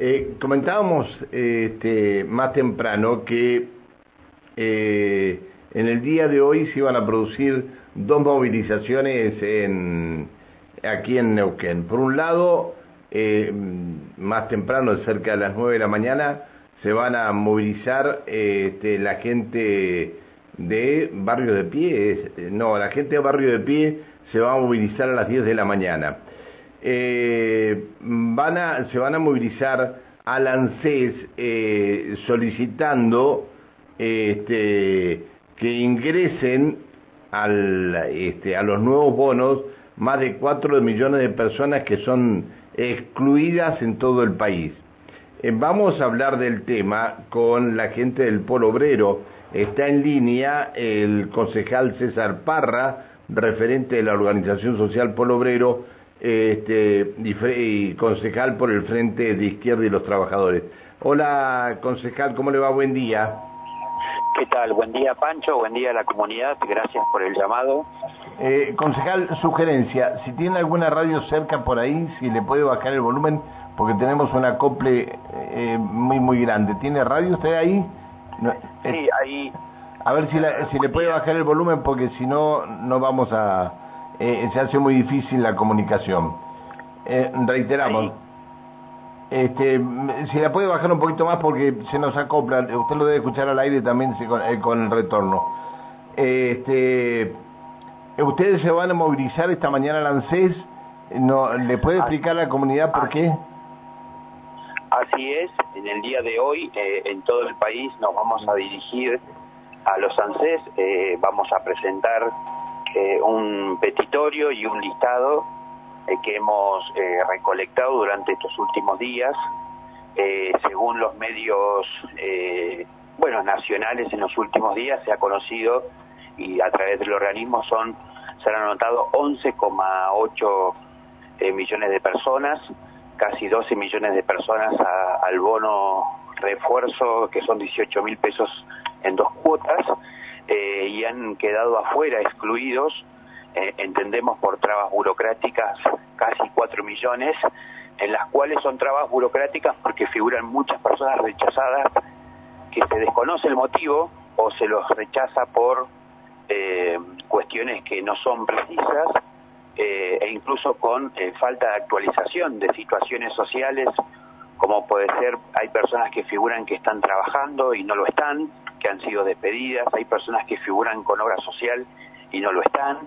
Eh, comentábamos este, más temprano que eh, en el día de hoy se iban a producir dos movilizaciones en, aquí en Neuquén. Por un lado, eh, más temprano, cerca de las 9 de la mañana, se van a movilizar este, la gente de Barrio de Pie, no, la gente de Barrio de Pie se va a movilizar a las 10 de la mañana. Eh, van a, se van a movilizar al ANSES eh, solicitando este, que ingresen al, este, a los nuevos bonos más de 4 millones de personas que son excluidas en todo el país. Eh, vamos a hablar del tema con la gente del Polo Obrero. Está en línea el concejal César Parra, referente de la Organización Social Polo Obrero este, y, concejal por el Frente de Izquierda y los Trabajadores. Hola, concejal, ¿cómo le va? Buen día. ¿Qué tal? Buen día, Pancho. Buen día a la comunidad. Gracias por el llamado. Eh, concejal, sugerencia, si tiene alguna radio cerca por ahí, si le puede bajar el volumen, porque tenemos un acople eh, muy, muy grande. ¿Tiene radio usted ahí? sí, eh, ahí. A ver si, si le puede bajar el volumen, porque si no, no vamos a... Eh, se hace muy difícil la comunicación. reiteramos. Este, si la puede bajar un poquito más porque se nos acopla, usted lo debe escuchar al aire también con, el retorno. Este, ustedes se van a movilizar esta mañana al ANSES, no, ¿le puede explicar a la comunidad por qué? Así es, en el día de hoy eh, en todo el país nos vamos a dirigir a los ANSES, eh, vamos a presentar eh, un petitorio y un listado que hemos recolectado durante estos últimos días, según los medios bueno, nacionales en los últimos días se ha conocido y a través del organismo son se han anotado 11,8 millones de personas casi 12 millones de personas al bono refuerzo, que son 18 mil pesos en dos cuotas, eh, y han quedado afuera, excluidos, eh, entendemos por trabas burocráticas, casi 4 millones, en las cuales son trabas burocráticas porque figuran muchas personas rechazadas que se desconoce el motivo o se los rechaza por eh, cuestiones que no son precisas e incluso con falta de actualización de situaciones sociales, como puede ser, hay personas que figuran que están trabajando y no lo están, que han sido despedidas, hay personas que figuran con obra social y no lo están,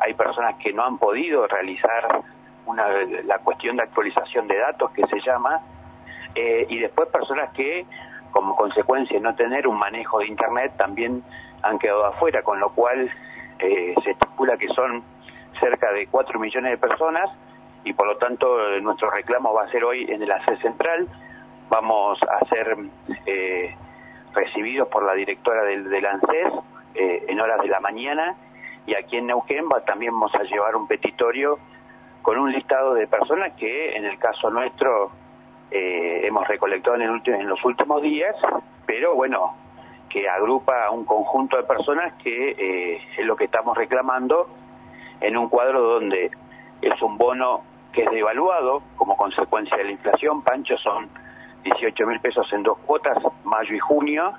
hay personas que no han podido realizar una, la cuestión de actualización de datos que se llama, eh, y después personas que como consecuencia de no tener un manejo de Internet también han quedado afuera, con lo cual se estipula que son cerca de 4 millones de personas y por lo tanto eh, nuestro reclamo va a ser hoy en el ACE central. Vamos a ser eh, recibidos por la directora del, del ANSES eh, en horas de la mañana y aquí en Neuquén va, también vamos a llevar un petitorio con un listado de personas que en el caso nuestro hemos recolectado en, en los últimos días, pero bueno, que agrupa un conjunto de personas que es lo que estamos reclamando en un cuadro donde es un bono que es devaluado como consecuencia de la inflación, Pancho, son 18 mil pesos en dos cuotas, mayo y junio,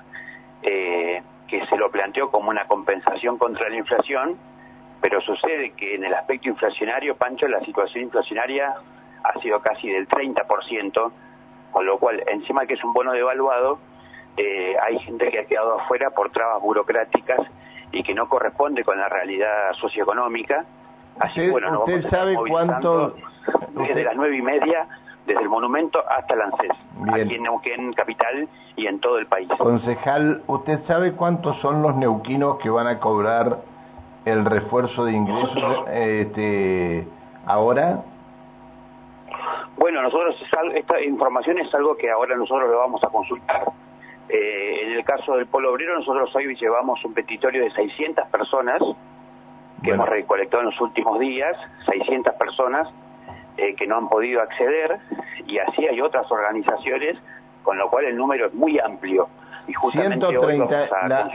eh, que se lo planteó como una compensación contra la inflación, pero sucede que en el aspecto inflacionario, Pancho, la situación inflacionaria ha sido casi del 30%, con lo cual, encima que es un bono devaluado, eh, hay gente que ha quedado afuera por trabas burocráticas y que no corresponde con la realidad socioeconómica. Así que bueno, ¿usted sabe cuánto? Desde las nueve y media, desde el monumento hasta el ANSES, aquí en Neuquén Capital y en todo el país. Concejal, ¿usted sabe cuántos son los neuquinos que van a cobrar el refuerzo de ingresos este, ahora? Bueno, nosotros esta información es algo que ahora nosotros lo vamos a consultar eh, en el caso del Polo Obrero, nosotros hoy llevamos un petitorio de 600 personas que hemos recolectado en los últimos días, 600 personas eh, que no han podido acceder, y así hay otras organizaciones, con lo cual el número es muy amplio. Y justamente 130, la,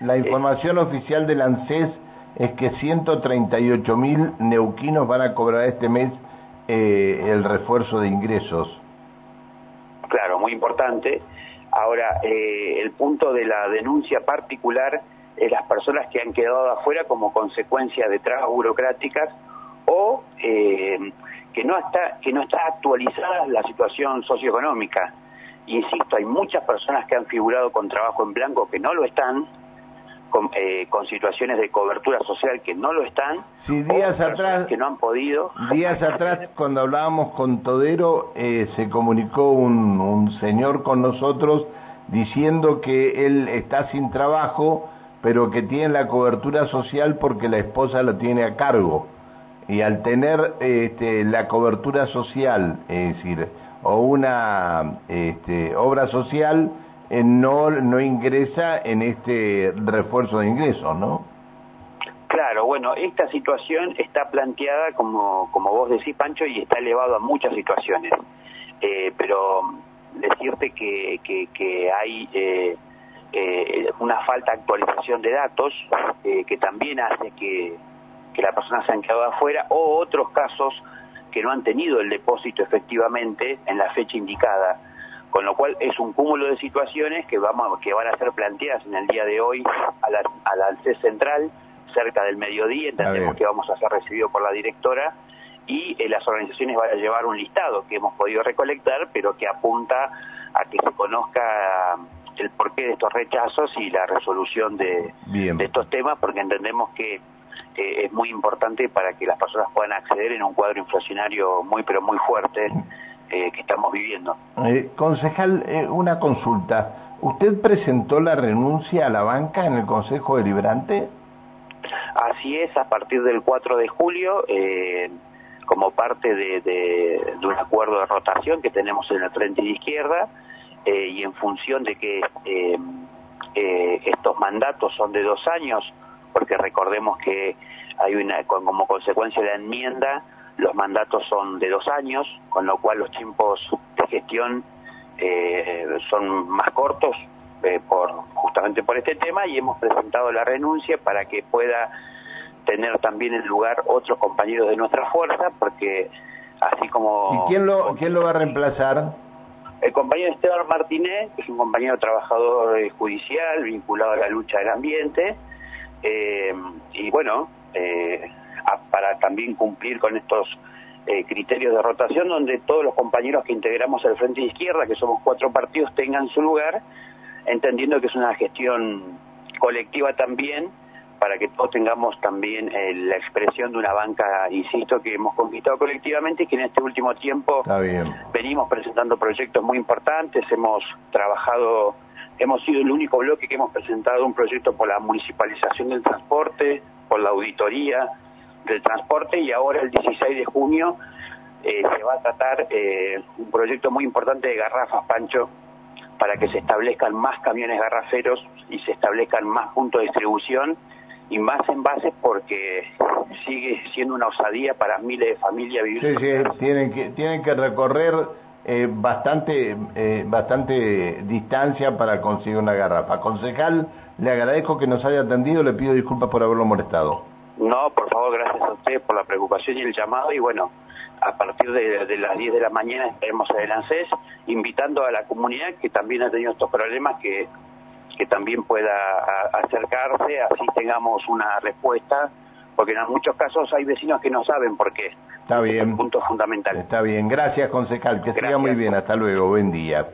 la, eh, información oficial del ANSES es que 138 mil neuquinos van a cobrar este mes el refuerzo de ingresos. Claro, muy importante. Ahora, eh, el punto de la denuncia particular es las personas que han quedado afuera como consecuencia de trabas burocráticas o eh, que no está que no está actualizada la situación socioeconómica. Insisto, hay muchas personas que han figurado con trabajo en blanco que no lo están, con, eh, con situaciones de cobertura social que no lo están, sí, días atrás que no han podido. Días atrás, cuando hablábamos con Todero, eh, se comunicó un, un señor con nosotros diciendo que él está sin trabajo, pero que tiene la cobertura social porque la esposa lo tiene a cargo. Y al tener este, la cobertura social, es decir, o una este, obra social, eh, no, no ingresa en este refuerzo de ingresos, ¿no? Claro, bueno, esta situación está planteada, como, como vos decís, Pancho, y está elevado a muchas situaciones. Eh, pero decirte que, que, hay eh, eh, una falta de actualización de datos eh, que también hace que, que las personas se han quedado afuera o otros casos que no han tenido el depósito efectivamente en la fecha indicada. Con lo cual es un cúmulo de situaciones que vamos que van a ser planteadas en el día de hoy a la, a la central cerca del mediodía entendemos que vamos a ser recibidos por la directora y eh, las organizaciones van a llevar un listado que hemos podido recolectar pero que apunta a que se conozca el porqué de estos rechazos y la resolución de, de estos temas porque entendemos que eh, es muy importante para que las personas puedan acceder en un cuadro inflacionario muy pero muy fuerte eh, que estamos viviendo. Eh, concejal, eh, una consulta. ¿Usted presentó la renuncia a la banca en el Consejo Deliberante? Así es, a partir del 4 de julio, como parte de, de, un acuerdo de rotación que tenemos en el Frente de Izquierda, y en función de que estos mandatos son de dos años, porque recordemos que hay una, como consecuencia de la enmienda, los mandatos son de dos años, con lo cual los tiempos de gestión eh, son más cortos eh, por justamente por este tema y hemos presentado la renuncia para que pueda tener también el lugar otros compañeros de nuestra fuerza, porque así como... ¿Y quién lo, quién lo va a reemplazar? El compañero Esteban Martínez, que es un compañero trabajador eh, judicial vinculado a la lucha del ambiente, y bueno, eh, para también cumplir con estos eh, criterios de rotación donde todos los compañeros que integramos el Frente Izquierda, que somos cuatro partidos, tengan su lugar, entendiendo que es una gestión colectiva también, para que todos tengamos también eh, la expresión de una banca, insisto, que hemos conquistado colectivamente y que en este último tiempo venimos presentando proyectos muy importantes, hemos trabajado, hemos sido el único bloque que hemos presentado un proyecto por la municipalización del transporte, por la auditoría, del transporte y ahora el 16 de junio eh, se va a tratar eh, un proyecto muy importante de garrafas, Pancho, para que se establezcan más camiones garraferos y se establezcan más puntos de distribución y más envases porque sigue siendo una osadía para miles de familias vivir. Sí, sí, tienen que, tienen que recorrer eh, bastante, eh, bastante distancia para conseguir una garrafa. Concejal, le agradezco que nos haya atendido, le pido disculpas por haberlo molestado. No, por favor, gracias a usted por la preocupación y el llamado y bueno, a partir de, las 10 de la mañana estaremos en el ANSES invitando a la comunidad que también ha tenido estos problemas que, que también pueda acercarse, así tengamos una respuesta, porque en muchos casos hay vecinos que no saben por qué. Está bien. Es un punto fundamental. Está bien. Gracias, concejal. Que siga muy bien. Hasta luego. Buen día.